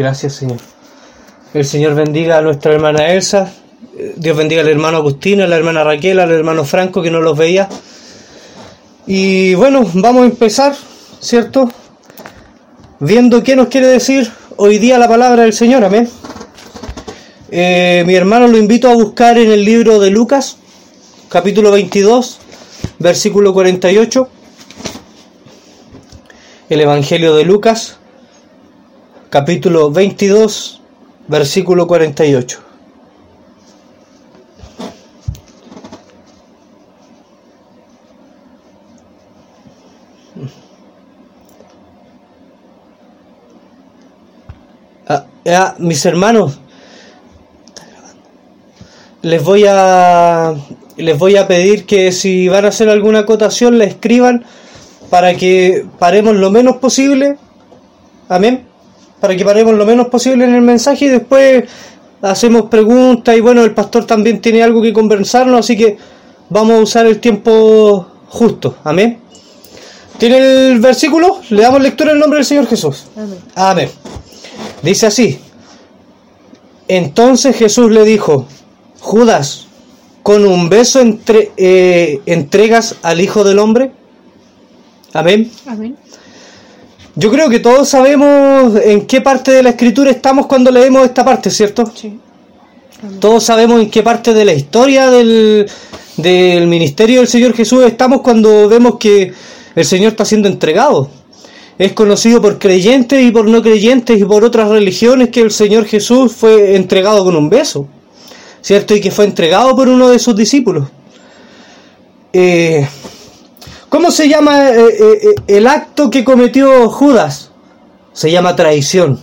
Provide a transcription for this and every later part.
Gracias, Señor. El Señor bendiga a nuestra hermana Elsa. Dios bendiga al hermano Agustino, a la hermana Raquel, al hermano Franco que no los veía. Y bueno, vamos a empezar, ¿cierto? Viendo qué nos quiere decir hoy día la palabra del Señor, amén. Eh, mi hermano lo invito a buscar en el libro de Lucas, capítulo 22, versículo 48. El Evangelio de Lucas, capítulo 22, versículo 48. Ah, ah, mis hermanos, les voy a les voy a pedir que si van a hacer alguna acotación la escriban para que paremos lo menos posible. Amén. Para que paremos lo menos posible en el mensaje y después hacemos preguntas y bueno, el pastor también tiene algo que conversarnos, así que vamos a usar el tiempo justo. Amén. ¿Tiene el versículo? Le damos lectura en nombre del Señor Jesús. Amén. Amén. Dice así. Entonces Jesús le dijo, Judas, ¿con un beso entre, eh, entregas al Hijo del Hombre? Amén. Amén. Yo creo que todos sabemos en qué parte de la escritura estamos cuando leemos esta parte, ¿cierto? Sí. Todos sabemos en qué parte de la historia del, del ministerio del Señor Jesús estamos cuando vemos que el Señor está siendo entregado. Es conocido por creyentes y por no creyentes y por otras religiones que el Señor Jesús fue entregado con un beso, ¿cierto? Y que fue entregado por uno de sus discípulos. Eh, ¿Cómo se llama eh, eh, eh, el acto que cometió Judas? Se llama traición.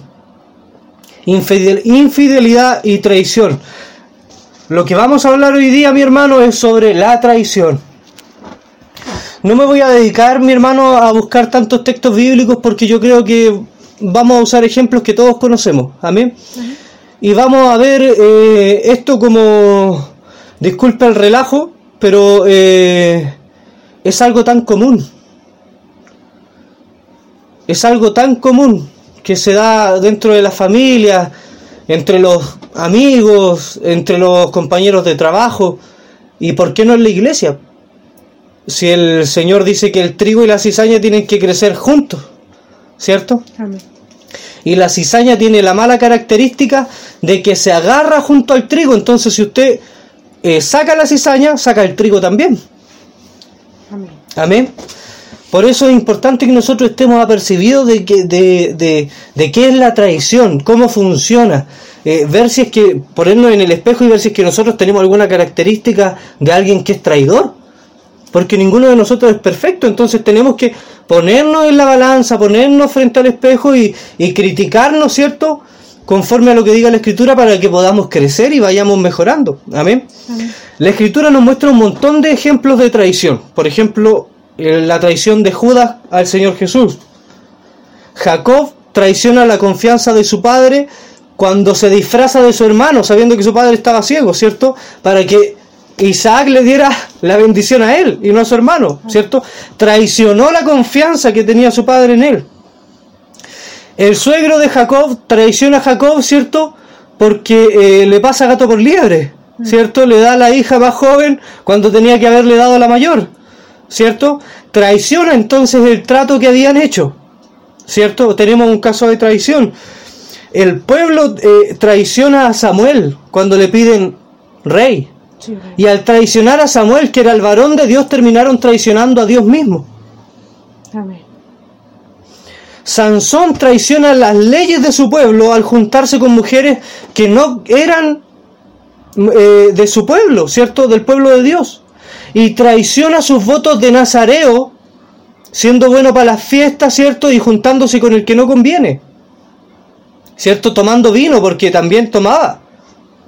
Infidel- infidelidad y traición. Lo que vamos a hablar hoy día, mi hermano, es sobre la traición. No me voy a dedicar, mi hermano, a buscar tantos textos bíblicos porque yo creo que vamos a usar ejemplos que todos conocemos. Amén. Y vamos a ver esto como, disculpe el relajo, pero es algo tan común. Es algo tan común que se da dentro de la familia, entre los amigos, entre los compañeros de trabajo, y por qué no en la iglesia. Si el Señor dice que el trigo y la cizaña tienen que crecer juntos, ¿cierto? Amén. Y la cizaña tiene la mala característica de que se agarra junto al trigo, entonces si usted eh, saca la cizaña, saca el trigo también. Amén. Amén. Por eso es importante que nosotros estemos apercibidos de, que, de, de, de qué es la traición, cómo funciona. Eh, ver si es que, ponernos en el espejo y ver si es que nosotros tenemos alguna característica de alguien que es traidor. Porque ninguno de nosotros es perfecto, entonces tenemos que ponernos en la balanza, ponernos frente al espejo y, y criticarnos, ¿cierto? Conforme a lo que diga la escritura para que podamos crecer y vayamos mejorando. Amén. Amén. La escritura nos muestra un montón de ejemplos de traición. Por ejemplo, eh, la traición de Judas al Señor Jesús. Jacob traiciona la confianza de su padre cuando se disfraza de su hermano, sabiendo que su padre estaba ciego, ¿cierto? Para que Isaac le diera la bendición a él y no a su hermano, ¿cierto? Traicionó la confianza que tenía su padre en él. El suegro de Jacob traiciona a Jacob, ¿cierto? Porque eh, le pasa gato por liebre, ¿cierto? Le da a la hija más joven cuando tenía que haberle dado a la mayor, ¿cierto? Traiciona entonces el trato que habían hecho, ¿cierto? Tenemos un caso de traición. El pueblo eh, traiciona a Samuel cuando le piden rey. Sí. Y al traicionar a Samuel, que era el varón de Dios, terminaron traicionando a Dios mismo. Sansón traiciona las leyes de su pueblo al juntarse con mujeres que no eran eh, de su pueblo, ¿cierto? Del pueblo de Dios. Y traiciona sus votos de Nazareo, siendo bueno para las fiestas, ¿cierto? Y juntándose con el que no conviene. ¿Cierto? Tomando vino, porque también tomaba,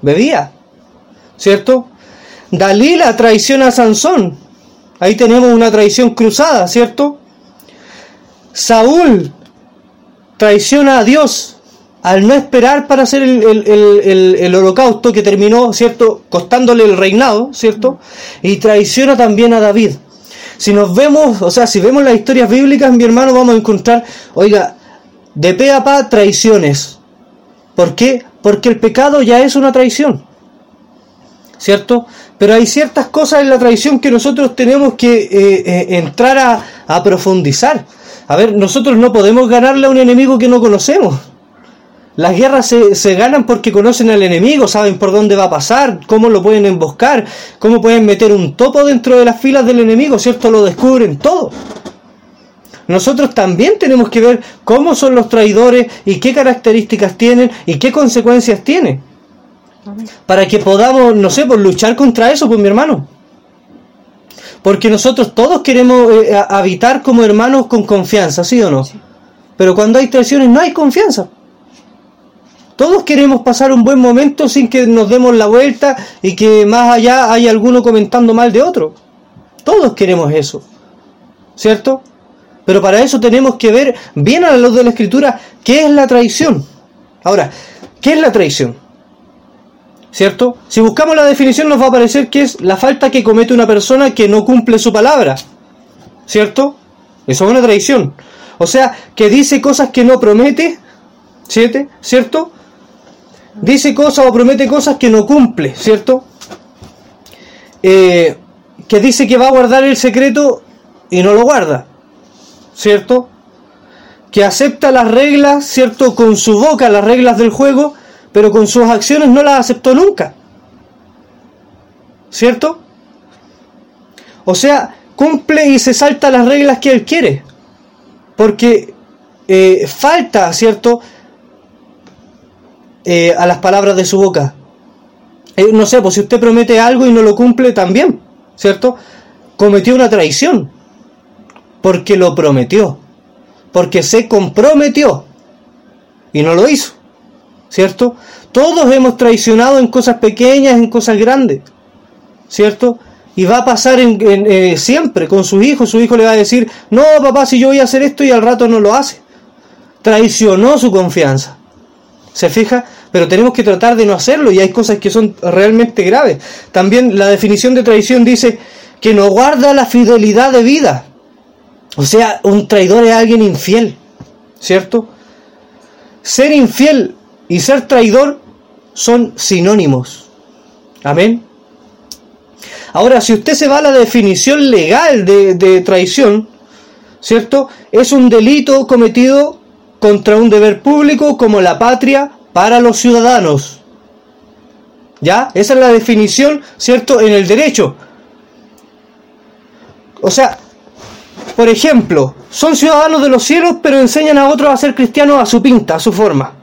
bebía. ¿Cierto? Dalila traiciona a Sansón. Ahí tenemos una traición cruzada, ¿cierto? Saúl traiciona a Dios al no esperar para hacer el, el- el- el- holocausto que terminó, ¿cierto?, costándole el reinado, ¿cierto? Y traiciona también a David. Si nos vemos, o sea, si vemos las historias bíblicas, mi hermano, vamos a encontrar, oiga, de pe a pa traiciones, ¿Por qué? Porque el pecado ya es una traición. ¿Cierto? Pero hay ciertas cosas en la traición que nosotros tenemos que eh, eh, entrar a, a profundizar. A ver, nosotros no podemos ganarle a un enemigo que no conocemos. Las guerras se, se, ganan porque conocen al enemigo, saben por dónde va a pasar, cómo lo pueden emboscar, cómo pueden meter un topo dentro de las filas del enemigo, ¿cierto? Lo descubren todo. Nosotros también tenemos que ver cómo son los traidores y qué características tienen y qué consecuencias tienen. Para que podamos, no sé, pues luchar contra eso, pues mi hermano. Porque nosotros todos queremos eh, habitar como hermanos con confianza, ¿sí o no? Sí. Pero cuando hay traiciones no hay confianza. Todos queremos pasar un buen momento sin que nos demos la vuelta y que más allá hay alguno comentando mal de otro. Todos queremos eso. ¿Cierto? Pero para eso tenemos que ver bien a la luz de la escritura qué es la traición. Ahora, ¿qué es la traición? ¿Cierto? Si buscamos la definición nos va a parecer que es la falta que comete una persona que no cumple su palabra. ¿Cierto? Eso es una traición. O sea, que dice cosas que no promete, ¿siete? ¿cierto? dice cosas o promete cosas que no cumple, ¿cierto? Eh, que dice que va a guardar el secreto y no lo guarda, ¿cierto? Que acepta las reglas, ¿cierto? Con su boca las reglas del juego, pero con sus acciones no las aceptó nunca, ¿cierto? O sea, cumple y se salta las reglas que él quiere, porque eh, falta, ¿cierto? eh, a las palabras de su boca. Eh, no sé, pues si usted promete algo y no lo cumple también, ¿cierto? Cometió una traición. Porque lo prometió. Porque se comprometió. Y no lo hizo. ¿Cierto? Todos hemos traicionado en cosas pequeñas, en cosas grandes. ¿Cierto? Y va a pasar en, eh, siempre con sus hijos. Su hijo le va a decir, no, papá, si yo voy a hacer esto y al rato no lo hace. Traicionó su confianza. ¿Se fija? pero tenemos que tratar de no hacerlo y hay cosas que son realmente graves. También la definición de traición dice que no guarda la fidelidad de vida. O sea, un traidor es alguien infiel, ¿cierto? Ser infiel y ser traidor son sinónimos. Amén. Ahora, si usted se va a la definición legal de, traición, ¿cierto? Es un delito cometido contra un deber público como la patria para los ciudadanos. ¿Ya? Esa es la definición, ¿cierto?, en el derecho. O sea, por ejemplo, son ciudadanos de los cielos, pero enseñan a otros a ser cristianos a su pinta, a su forma.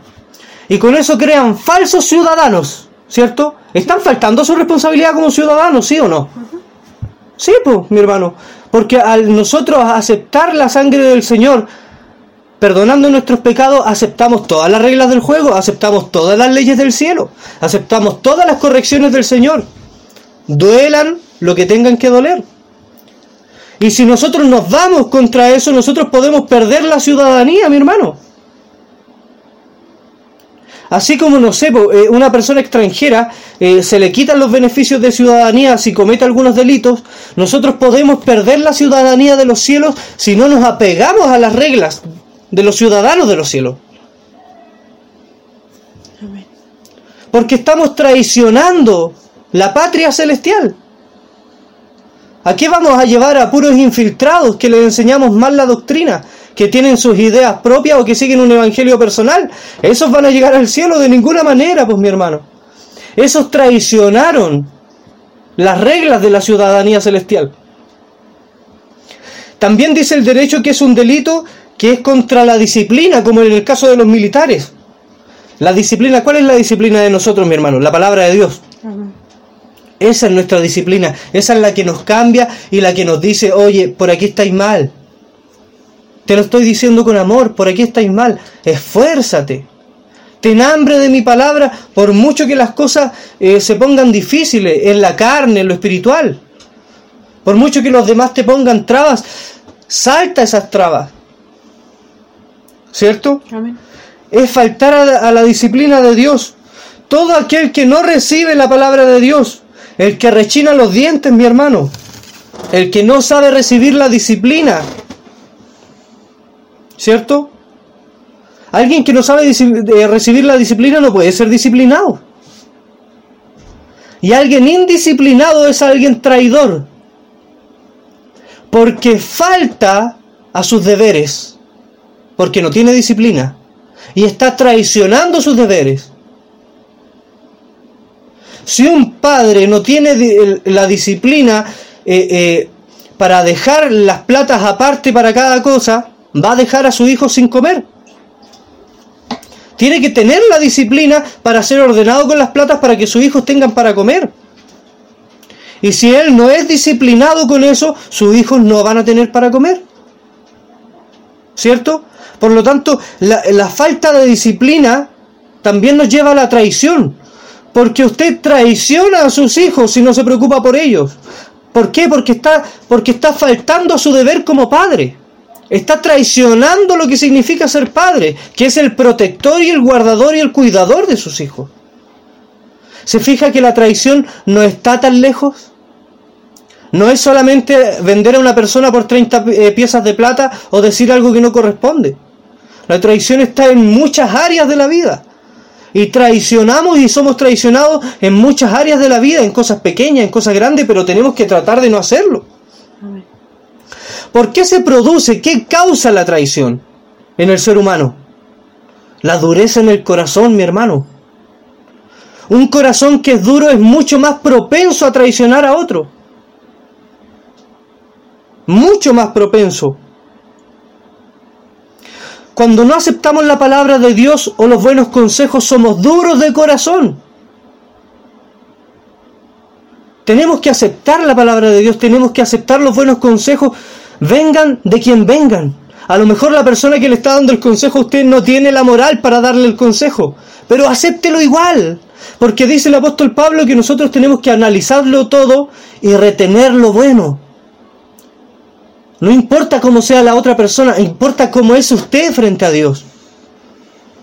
Y con eso crean falsos ciudadanos, ¿cierto? ¿Están faltando su responsabilidad como ciudadanos, sí o no? Sí, pues, mi hermano. Porque al nosotros aceptar la sangre del Señor, perdonando nuestros pecados, aceptamos todas las reglas del juego, aceptamos todas las leyes del cielo, aceptamos todas las correcciones del Señor. Duelan lo que tengan que doler. Y si nosotros nos vamos contra eso, nosotros podemos perder la ciudadanía, mi hermano. Así como, no sé, eh, una persona extranjera eh, se le quitan los beneficios de ciudadanía si comete algunos delitos, nosotros podemos perder la ciudadanía de los cielos si no nos apegamos a las reglas de los ciudadanos de los cielos. Porque estamos traicionando la patria celestial. ¿A qué vamos a llevar a puros infiltrados que les enseñamos mal la doctrina? Que tienen sus ideas propias o que siguen un evangelio personal. Esos van a llegar al cielo de ninguna manera, pues mi hermano. Esos traicionaron las reglas de la ciudadanía celestial. También dice el derecho que es un delito que es contra la disciplina, como en el caso de los militares. La disciplina, ¿cuál es la disciplina de nosotros, mi hermano? La palabra de Dios. Esa es nuestra disciplina, esa es la que nos cambia y la que nos dice, oye, por aquí estáis mal. Te lo estoy diciendo con amor, por aquí estáis mal. Esfuérzate. Ten hambre de mi palabra, por mucho que las cosas eh, se pongan difíciles en la carne, en lo espiritual. Por mucho que los demás te pongan trabas, salta esas trabas. ¿Cierto? Es faltar a la, a la disciplina de Dios. Todo aquel que no recibe la palabra de Dios, el que rechina los dientes, mi hermano, el que no sabe recibir la disciplina, ¿cierto? Alguien que no sabe recibir la disciplina no puede ser disciplinado. Y alguien indisciplinado es alguien traidor. Porque falta a sus deberes. Porque no tiene disciplina. Y está traicionando sus deberes. Si un padre no tiene la disciplina eh, eh, para dejar las platas aparte para cada cosa, va a dejar a su hijo sin comer. Tiene que tener la disciplina para ser ordenado con las platas para que sus hijos tengan para comer. Y si él no es disciplinado con eso, sus hijos no van a tener para comer. ¿Cierto? Por lo tanto, la, la falta de disciplina también nos lleva a la traición. Porque usted traiciona a sus hijos si no se preocupa por ellos. ¿Por qué? Porque está, porque está faltando a su deber como padre. Está traicionando lo que significa ser padre, que es el protector y el guardador y el cuidador de sus hijos. ¿Se fija que la traición no está tan lejos? No es solamente vender a una persona por 30 eh, piezas de plata o decir algo que no corresponde. La traición está en muchas áreas de la vida. Y traicionamos y somos traicionados en muchas áreas de la vida, en cosas pequeñas, en cosas grandes, pero tenemos que tratar de no hacerlo. ¿Por qué se produce? ¿Qué causa la traición en el ser humano? La dureza en el corazón, mi hermano. Un corazón que es duro es mucho más propenso a traicionar a otro. Mucho más propenso. Cuando no aceptamos la palabra de Dios o los buenos consejos, somos duros de corazón. Tenemos que aceptar la palabra de Dios, tenemos que aceptar los buenos consejos, vengan de quien vengan. A lo mejor la persona que le está dando el consejo a usted no tiene la moral para darle el consejo, pero acéptelo igual. Porque dice el apóstol Pablo que nosotros tenemos que analizarlo todo y retener lo bueno. No importa cómo sea la otra persona, importa cómo es usted frente a Dios.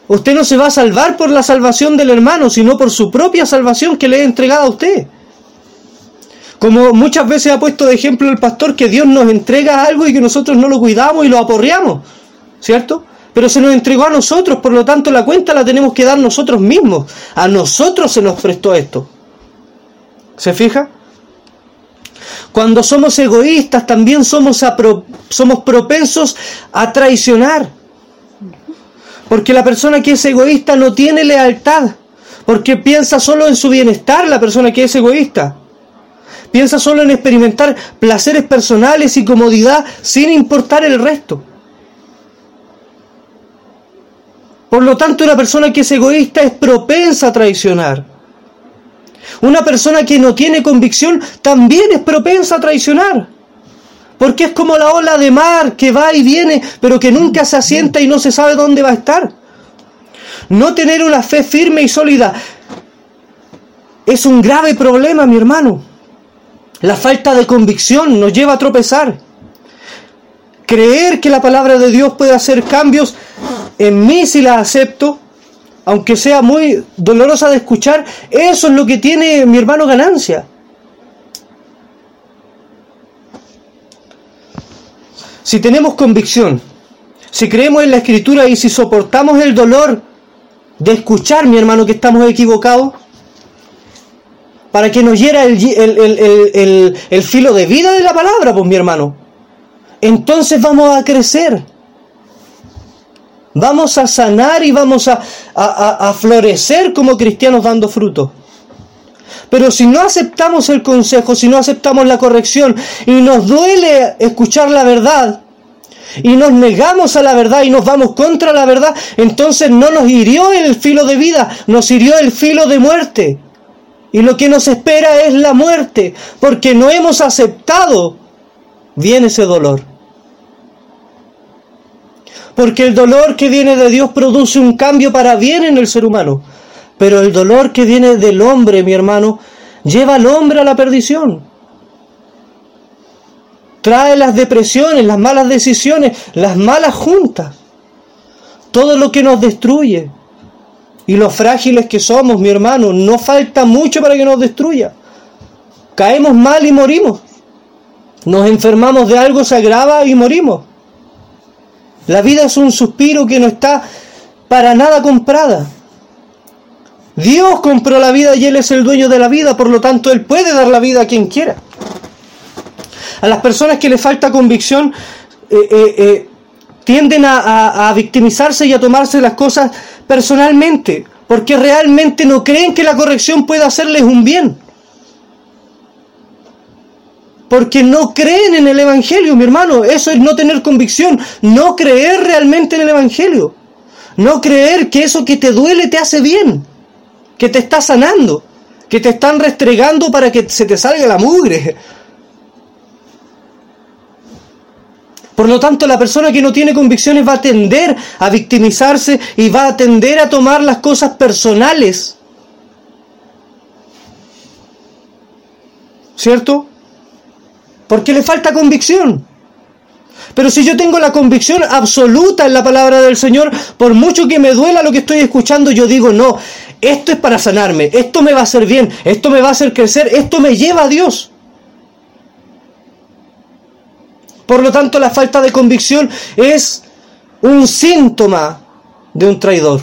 Usted no se va a salvar por la salvación del hermano, sino por su propia salvación que le he entregado a usted. Como muchas veces ha puesto de ejemplo el pastor que Dios nos entrega algo y que nosotros no lo cuidamos y lo aporreamos, ¿cierto? Pero se nos entregó a nosotros, por lo tanto la cuenta la tenemos que dar nosotros mismos. A nosotros se nos prestó esto. ¿Se fija? Cuando somos egoístas también somos, somos propensos a traicionar. Porque la persona que es egoísta no tiene lealtad. Porque piensa solo en su bienestar la persona que es egoísta. Piensa solo en experimentar placeres personales y comodidad sin importar el resto. Por lo tanto, una persona que es egoísta es propensa a traicionar. Una persona que no tiene convicción también es propensa a traicionar. Porque es como la ola de mar que va y viene, pero que nunca se asienta y no se sabe dónde va a estar. No tener una fe firme y sólida es un grave problema, mi hermano. La falta de convicción nos lleva a tropezar. Creer que la palabra de Dios puede hacer cambios en mí si la acepto, aunque sea muy dolorosa de escuchar, eso es lo que tiene mi hermano ganancia. Si tenemos convicción, si creemos en la escritura y si soportamos el dolor de escuchar, mi hermano, que estamos equivocados, para que nos hiera el, filo de vida de la palabra, pues mi hermano. Entonces vamos a crecer. Vamos a sanar y vamos a, a, a florecer como cristianos dando fruto. Pero si no aceptamos el consejo, si no aceptamos la corrección y nos duele escuchar la verdad, y nos negamos a la verdad y nos vamos contra la verdad, entonces no nos hirió el filo de vida, nos hirió el filo de muerte. Y lo que nos espera es la muerte, porque no hemos aceptado viene ese dolor. Porque el dolor que viene de Dios produce un cambio para bien en el ser humano. Pero el dolor que viene del hombre, mi hermano, lleva al hombre a la perdición. Trae las depresiones, las malas decisiones, las malas juntas. Todo lo que nos destruye. Y los frágiles que somos, mi hermano, no falta mucho para que nos destruya. Caemos mal y morimos. Nos enfermamos de algo, se agrava y morimos. La vida es un suspiro que no está para nada comprada. Dios compró la vida y Él es el dueño de la vida, por lo tanto Él puede dar la vida a quien quiera. A las personas que les falta convicción eh, eh, eh, tienden a victimizarse y a tomarse las cosas personalmente, porque realmente no creen que la corrección pueda hacerles un bien. Porque no creen en el Evangelio, mi hermano. Eso es no tener convicción, no creer realmente en el Evangelio. No creer que eso que te duele te hace bien, que te está sanando, que te están restregando para que se te salga la mugre. Por lo tanto, la persona que no tiene convicciones va a tender a victimizarse y va a tender a tomar las cosas personales. ¿Cierto? Porque le falta convicción. Pero si yo tengo la convicción absoluta en la palabra del Señor, por mucho que me duela lo que estoy escuchando, yo digo, no, esto es para sanarme, esto me va a hacer bien, esto me va a hacer crecer, esto me lleva a Dios. Por lo tanto, la falta de convicción es un síntoma de un traidor.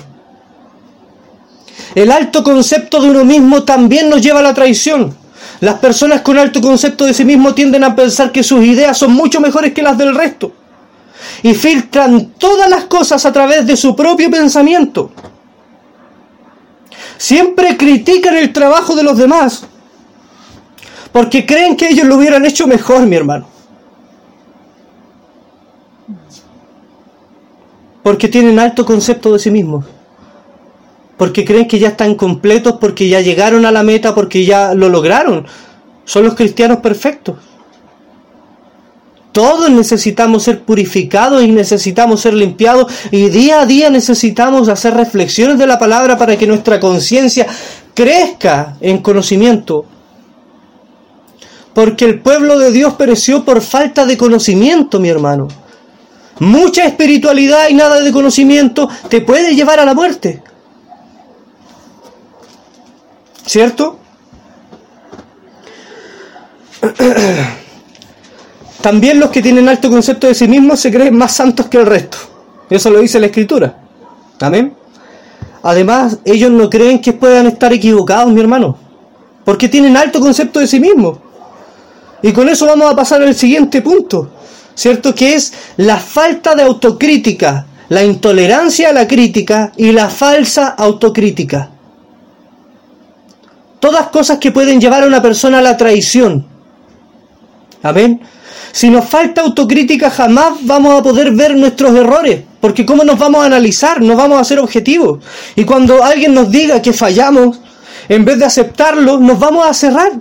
El alto concepto de uno mismo también nos lleva a la traición. Las personas con alto concepto de sí mismo tienden a pensar que sus ideas son mucho mejores que las del resto. Y filtran todas las cosas a través de su propio pensamiento. Siempre critican el trabajo de los demás. Porque creen que ellos lo hubieran hecho mejor, mi hermano. Porque tienen alto concepto de sí mismos. Porque creen que ya están completos, porque ya llegaron a la meta, porque ya lo lograron. Son los cristianos perfectos. Todos necesitamos ser purificados y necesitamos ser limpiados y día a día necesitamos hacer reflexiones de la palabra para que nuestra conciencia crezca en conocimiento. Porque el pueblo de Dios pereció por falta de conocimiento, mi hermano. Mucha espiritualidad y nada de conocimiento te puede llevar a la muerte. ¿Cierto? También los que tienen alto concepto de sí mismos se creen más santos que el resto. Eso lo dice la escritura. Amén. Además, ellos no creen que puedan estar equivocados, mi hermano. Porque tienen alto concepto de sí mismos. Y con eso vamos a pasar al siguiente punto. ¿Cierto? Que es la falta de autocrítica, la intolerancia a la crítica y la falsa autocrítica. Todas cosas que pueden llevar a una persona a la traición. Amén. Si nos falta autocrítica jamás vamos a poder ver nuestros errores, porque ¿cómo nos vamos a analizar? No vamos a ser objetivos. Y cuando alguien nos diga que fallamos, en vez de aceptarlo, nos vamos a cerrar.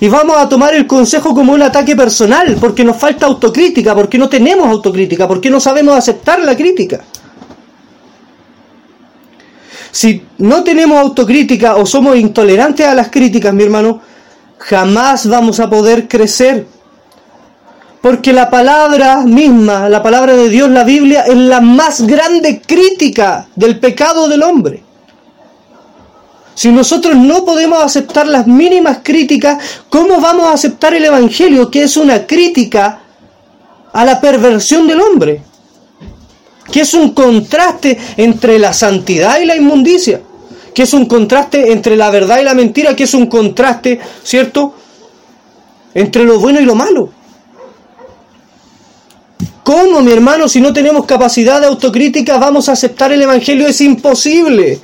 Y vamos a tomar el consejo como un ataque personal, porque nos falta autocrítica, porque no tenemos autocrítica, porque no sabemos aceptar la crítica. Si no tenemos autocrítica o somos intolerantes a las críticas, mi hermano, jamás vamos a poder crecer. Porque la palabra misma, la palabra de Dios, la Biblia, es la más grande crítica del pecado del hombre. Si nosotros no podemos aceptar las mínimas críticas, ¿cómo vamos a aceptar el Evangelio, que es una crítica a la perversión del hombre? Que es un contraste entre la santidad y la inmundicia. Que es un contraste entre la verdad y la mentira. Que es un contraste, ¿cierto? Entre lo bueno y lo malo. ¿Cómo, mi hermano, si no tenemos capacidad de autocrítica, vamos a aceptar el Evangelio? Es imposible.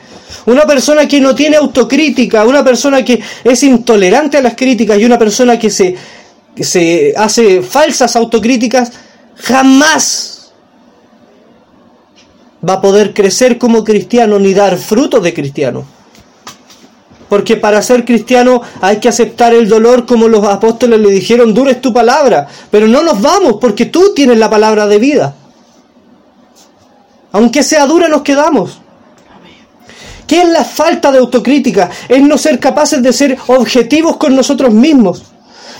Una persona que no tiene autocrítica, una persona que es intolerante a las críticas y una persona que se, que se hace falsas autocríticas, jamás va a poder crecer como cristiano ni dar fruto de cristiano. Porque para ser cristiano hay que aceptar el dolor como los apóstoles le dijeron, dura es tu palabra. Pero no nos vamos porque tú tienes la palabra de vida. Aunque sea dura nos quedamos. ¿Qué es la falta de autocrítica? Es no ser capaces de ser objetivos con nosotros mismos.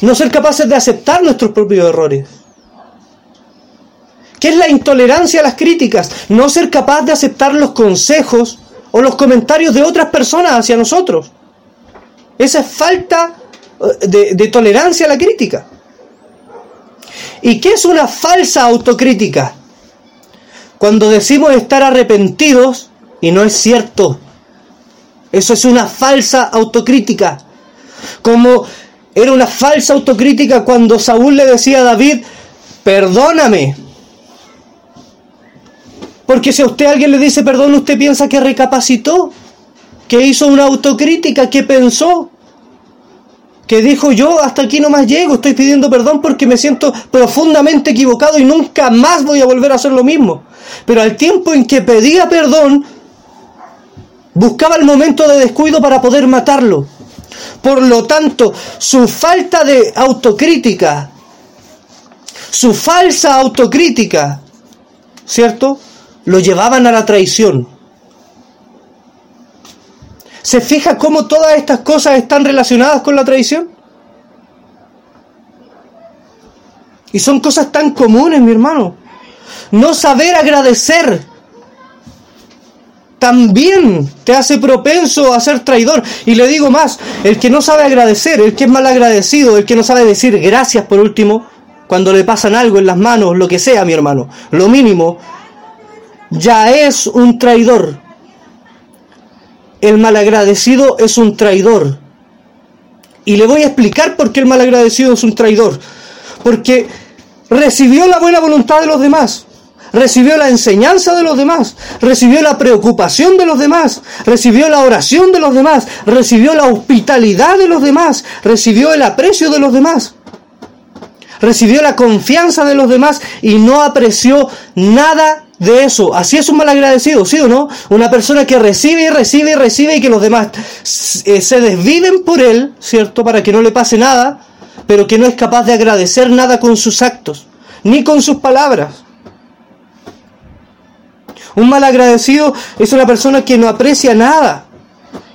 No ser capaces de aceptar nuestros propios errores. ¿Qué es la intolerancia a las críticas? No ser capaz de aceptar los consejos o los comentarios de otras personas hacia nosotros. Esa es falta de, de tolerancia a la crítica. ¿Y qué es una falsa autocrítica? cuando decimos estar arrepentidos y no es cierto. Eso es una falsa autocrítica. Como era una falsa autocrítica cuando Saúl le decía a David, perdóname. Porque si a usted alguien le dice perdón, usted piensa que recapacitó, que hizo una autocrítica, que pensó, que dijo yo hasta aquí no más llego, estoy pidiendo perdón porque me siento profundamente equivocado y nunca más voy a volver a hacer lo mismo. Pero al tiempo en que pedía perdón, buscaba el momento de descuido para poder matarlo. Por lo tanto, su falta de autocrítica, su falsa autocrítica, ¿cierto? Lo llevaban a la traición. ¿Se fija cómo todas estas cosas están relacionadas con la traición? Y son cosas tan comunes, mi hermano. No saber agradecer también te hace propenso a ser traidor. Y le digo más, el que no sabe agradecer, el que es mal agradecido, el que no sabe decir gracias por último, cuando le pasan algo en las manos, lo que sea, mi hermano, lo mínimo, ya es un traidor. El malagradecido es un traidor. Y le voy a explicar por qué el malagradecido es un traidor. Porque recibió la buena voluntad de los demás recibió la enseñanza de los demás, recibió la preocupación de los demás, recibió la oración de los demás, recibió la hospitalidad de los demás, recibió el aprecio de los demás, recibió la confianza de los demás y no apreció nada de eso. Así es un malagradecido, ¿sí o no? Una persona que recibe y recibe y recibe y que los demás eh, se desviven por él, ¿cierto? Para que no le pase nada, pero que no es capaz de agradecer nada con sus actos, ni con sus palabras. Un malagradecido es una persona que no aprecia nada,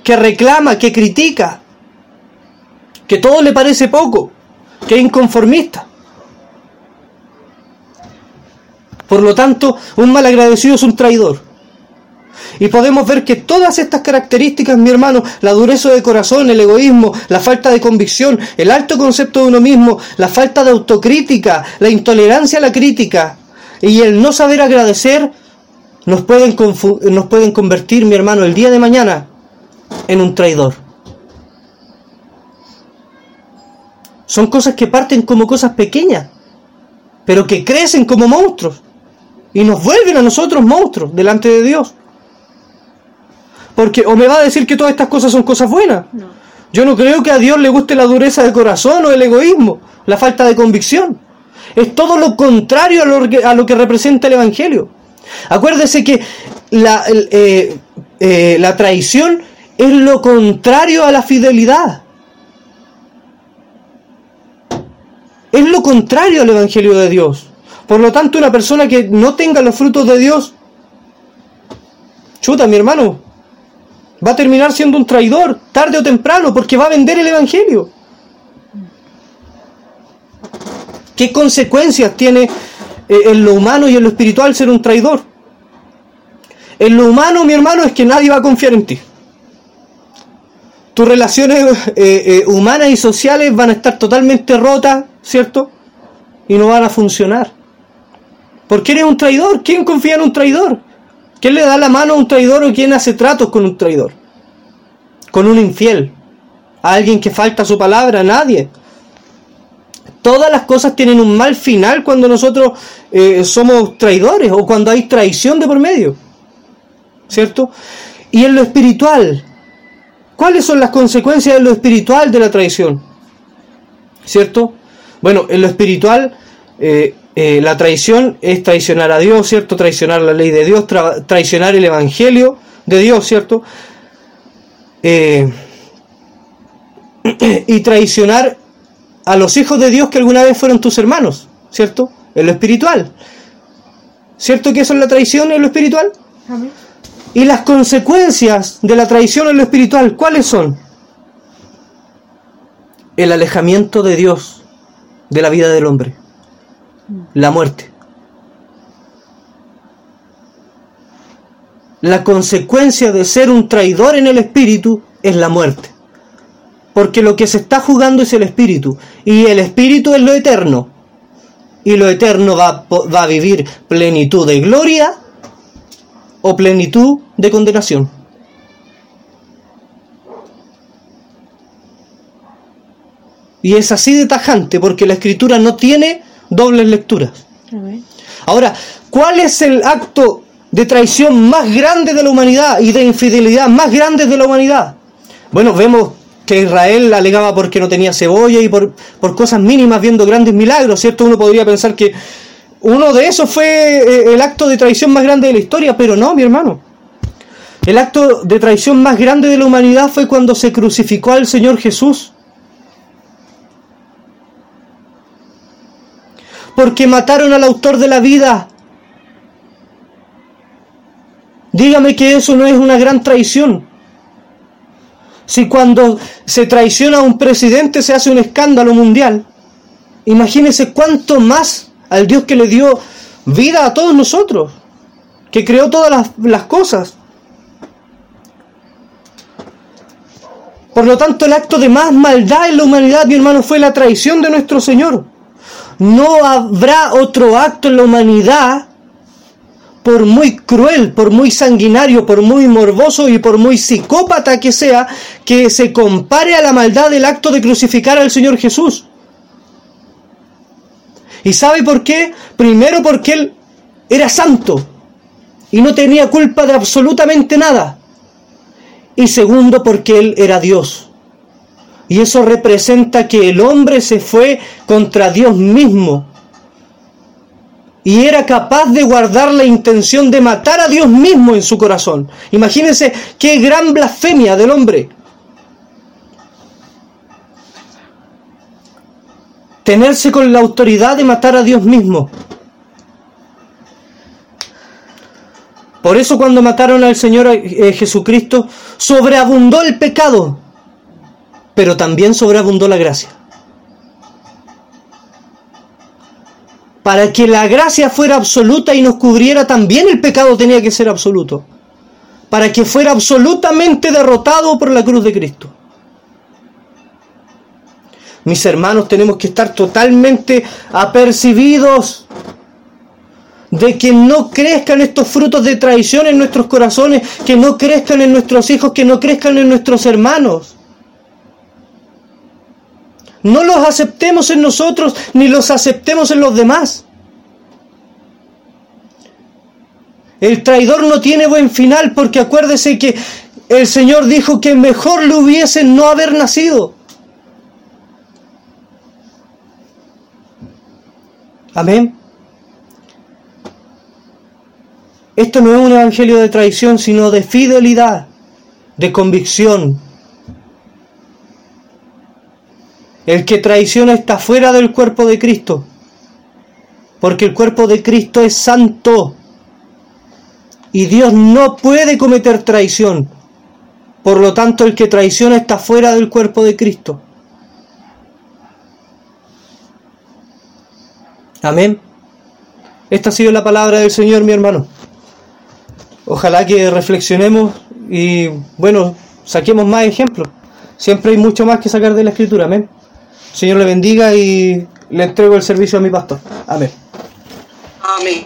que reclama, que critica, que todo le parece poco, que es inconformista. Por lo tanto, un malagradecido es un traidor. Y podemos ver que todas estas características, mi hermano, la dureza de corazón, el egoísmo, la falta de convicción, el alto concepto de uno mismo, la falta de autocrítica, la intolerancia a la crítica y el no saber agradecer, nos pueden, nos pueden convertir, mi hermano, el día de mañana en un traidor. Son cosas que parten como cosas pequeñas, pero que crecen como monstruos y nos vuelven a nosotros monstruos delante de Dios. Porque o me va a decir que todas estas cosas son cosas buenas. Yo no creo que a Dios le guste la dureza de corazón o el egoísmo, la falta de convicción. Es todo lo contrario a lo que, a lo que representa el Evangelio. Acuérdese que la, eh, eh, la traición es lo contrario a la fidelidad. Es lo contrario al Evangelio de Dios. Por lo tanto, una persona que no tenga los frutos de Dios, chuta, mi hermano, va a terminar siendo un traidor, tarde o temprano, porque va a vender el Evangelio. ¿Qué consecuencias tiene eh, en lo humano y en lo espiritual ser un traidor. En lo humano, mi hermano, es que nadie va a confiar en ti. Tus relaciones eh, eh, humanas y sociales van a estar totalmente rotas, ¿cierto? Y no van a funcionar. Porque eres un traidor. ¿Quién confía en un traidor? ¿Quién le da la mano a un traidor o quién hace tratos con un traidor? Con un infiel. ¿A alguien que falta su palabra? Nadie. Todas las cosas tienen un mal final cuando nosotros eh, somos traidores o cuando hay traición de por medio. ¿Cierto? Y en lo espiritual, ¿cuáles son las consecuencias de lo espiritual de la traición? ¿Cierto? Bueno, en lo espiritual, eh, eh, la traición es traicionar a Dios, ¿cierto? Traicionar la ley de Dios, traicionar el Evangelio de Dios, ¿cierto? y traicionar a los hijos de Dios que alguna vez fueron tus hermanos, ¿cierto? En lo espiritual. ¿Cierto que eso es la traición en lo espiritual? Y las consecuencias de la traición en lo espiritual, ¿cuáles son? El alejamiento de Dios de la vida del hombre. La muerte. La consecuencia de ser un traidor en el espíritu es la muerte porque lo que se está jugando es el espíritu, y el espíritu es lo eterno, y lo eterno va, va a vivir plenitud de gloria o plenitud de condenación. Y es así de tajante porque la escritura no tiene dobles lecturas. Ahora, ¿cuál es el acto de traición más grande de la humanidad y de infidelidad más grande de la humanidad? Bueno, vemos que Israel alegaba porque no tenía cebolla y por, por cosas mínimas viendo grandes milagros, ¿cierto? Uno podría pensar que uno de esos fue eh, el acto de traición más grande de la historia, pero no, mi hermano. El acto de traición más grande de la humanidad fue cuando se crucificó al Señor Jesús. Porque mataron al autor de la vida. Dígame que eso no es una gran traición. Si cuando se traiciona a un presidente se hace un escándalo mundial, imagínese cuánto más al Dios que le dio vida a todos nosotros, que creó todas las, las cosas. Por lo tanto, el acto de más maldad en la humanidad, mi hermano, fue la traición de nuestro Señor. No habrá otro acto en la humanidad, por muy cruel, por muy sanguinario, por muy morboso y por muy psicópata que sea, que se compare a la maldad del acto de crucificar al Señor Jesús. ¿Y sabe por qué? Primero porque Él era santo y no tenía culpa de absolutamente nada. Y segundo porque Él era Dios. Y eso representa que el hombre se fue contra Dios mismo. Y era capaz de guardar la intención de matar a Dios mismo en su corazón. Imagínense qué gran blasfemia del hombre. Tenerse con la autoridad de matar a Dios mismo. Por eso cuando mataron al Señor eh, Jesucristo, sobreabundó el pecado, pero también sobreabundó la gracia. Para que la gracia fuera absoluta y nos cubriera, también el pecado tenía que ser absoluto. Para que fuera absolutamente derrotado por la cruz de Cristo. Mis hermanos, tenemos que estar totalmente apercibidos de que no crezcan estos frutos de traición en nuestros corazones, que no crezcan en nuestros hijos, que no crezcan en nuestros hermanos. No los aceptemos en nosotros, ni los aceptemos en los demás. El traidor no tiene buen final porque acuérdese que el Señor dijo que mejor le hubiese no haber nacido. Amén. Esto no es un evangelio de traición, sino de fidelidad, de convicción. El que traiciona está fuera del cuerpo de Cristo, porque el cuerpo de Cristo es santo y Dios no puede cometer traición. Por lo tanto, el que traiciona está fuera del cuerpo de Cristo. Amén. Esta ha sido la palabra del Señor, mi hermano. Ojalá que reflexionemos y, bueno, saquemos más ejemplos. Siempre hay mucho más que sacar de la escritura. Amén. Señor le bendiga y le entrego el servicio a mi pastor. Amén. Amén.